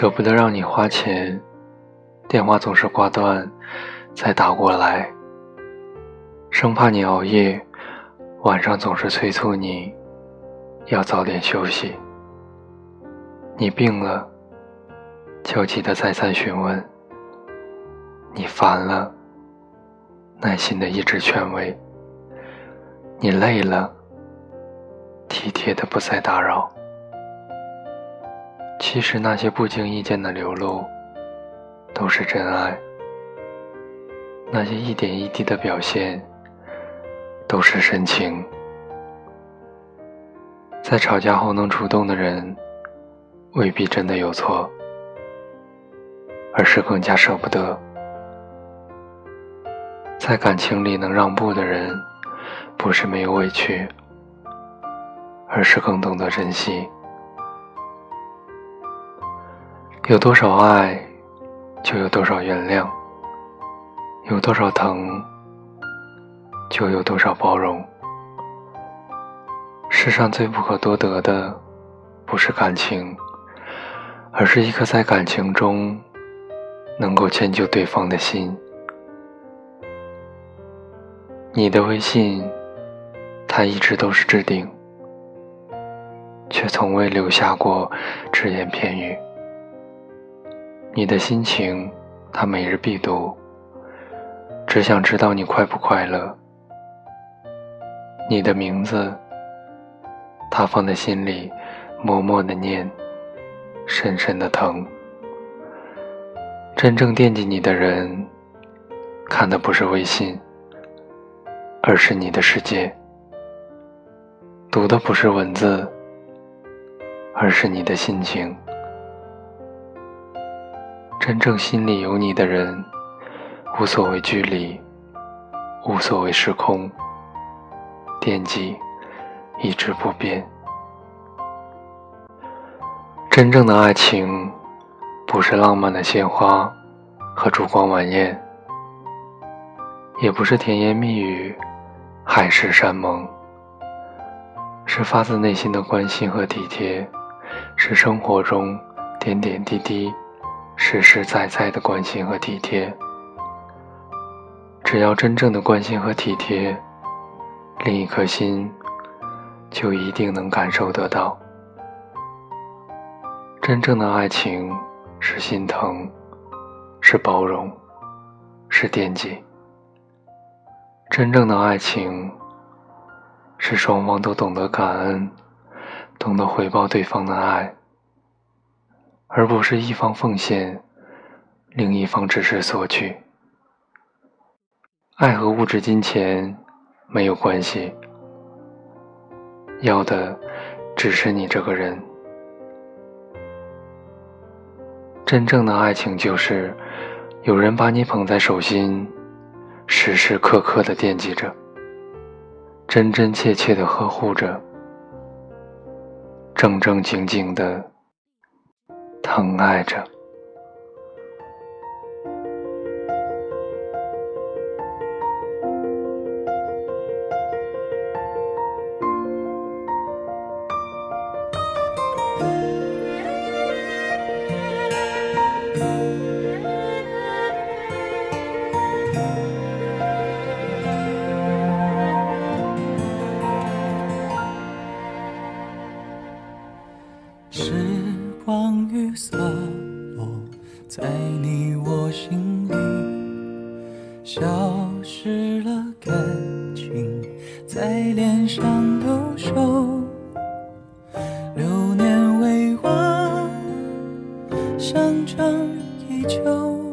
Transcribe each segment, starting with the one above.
舍不得让你花钱，电话总是挂断，再打过来，生怕你熬夜，晚上总是催促你要早点休息。你病了，焦急的再三询问；你烦了，耐心的一直劝慰；你累了，体贴的不再打扰。其实那些不经意间的流露，都是真爱；那些一点一滴的表现，都是深情。在吵架后能主动的人。未必真的有错，而是更加舍不得。在感情里能让步的人，不是没有委屈，而是更懂得珍惜。有多少爱，就有多少原谅；有多少疼，就有多少包容。世上最不可多得的，不是感情。而是一颗在感情中能够迁就对方的心。你的微信，他一直都是置顶，却从未留下过只言片语。你的心情，他每日必读，只想知道你快不快乐。你的名字，他放在心里，默默的念。深深的疼。真正惦记你的人，看的不是微信，而是你的世界；读的不是文字，而是你的心情。真正心里有你的人，无所谓距离，无所谓时空，惦记一直不变。真正的爱情，不是浪漫的鲜花和烛光晚宴，也不是甜言蜜语、海誓山盟，是发自内心的关心和体贴，是生活中点点滴滴、实实在在的关心和体贴。只要真正的关心和体贴，另一颗心就一定能感受得到。真正的爱情是心疼，是包容，是惦记。真正的爱情是双方都懂得感恩，懂得回报对方的爱，而不是一方奉献，另一方只是索取。爱和物质金钱没有关系，要的只是你这个人。真正的爱情就是，有人把你捧在手心，时时刻刻的惦记着，真真切切的呵护着，正正经经的疼爱着。洒落在你我心里，消失了感情在脸上留守，流年未完，香樟依旧，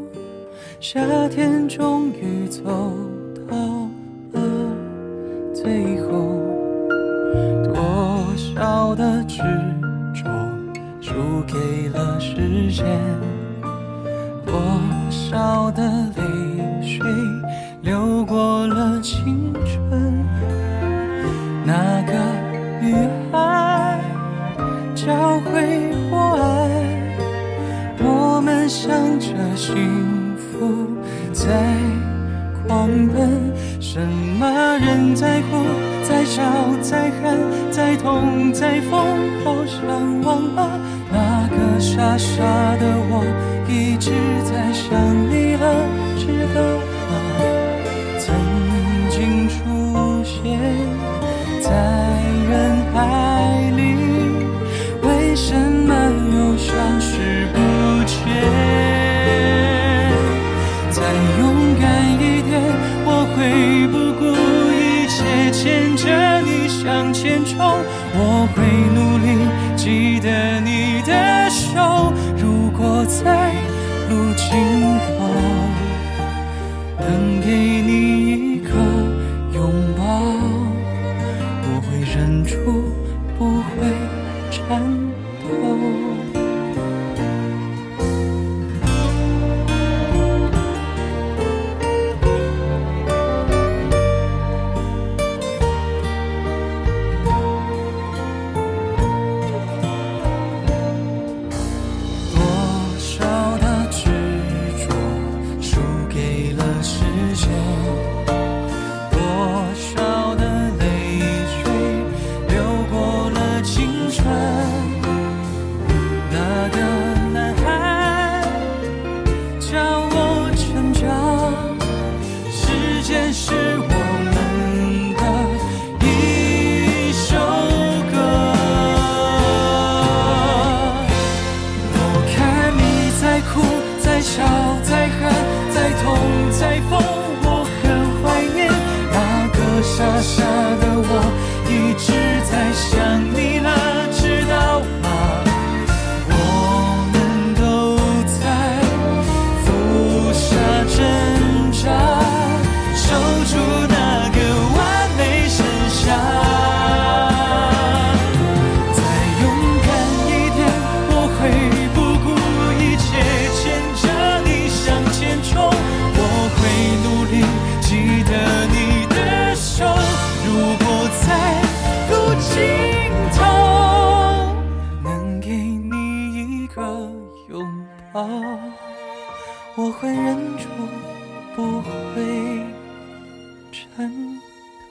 夏天终于走到了最后，间，多少的泪水流过了青春。那个女孩教会我爱，我们向着幸福在狂奔。什么人在哭，在笑，在喊，在痛，在疯，好想忘了。傻傻的我一直在想你了，知道吗？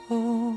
哦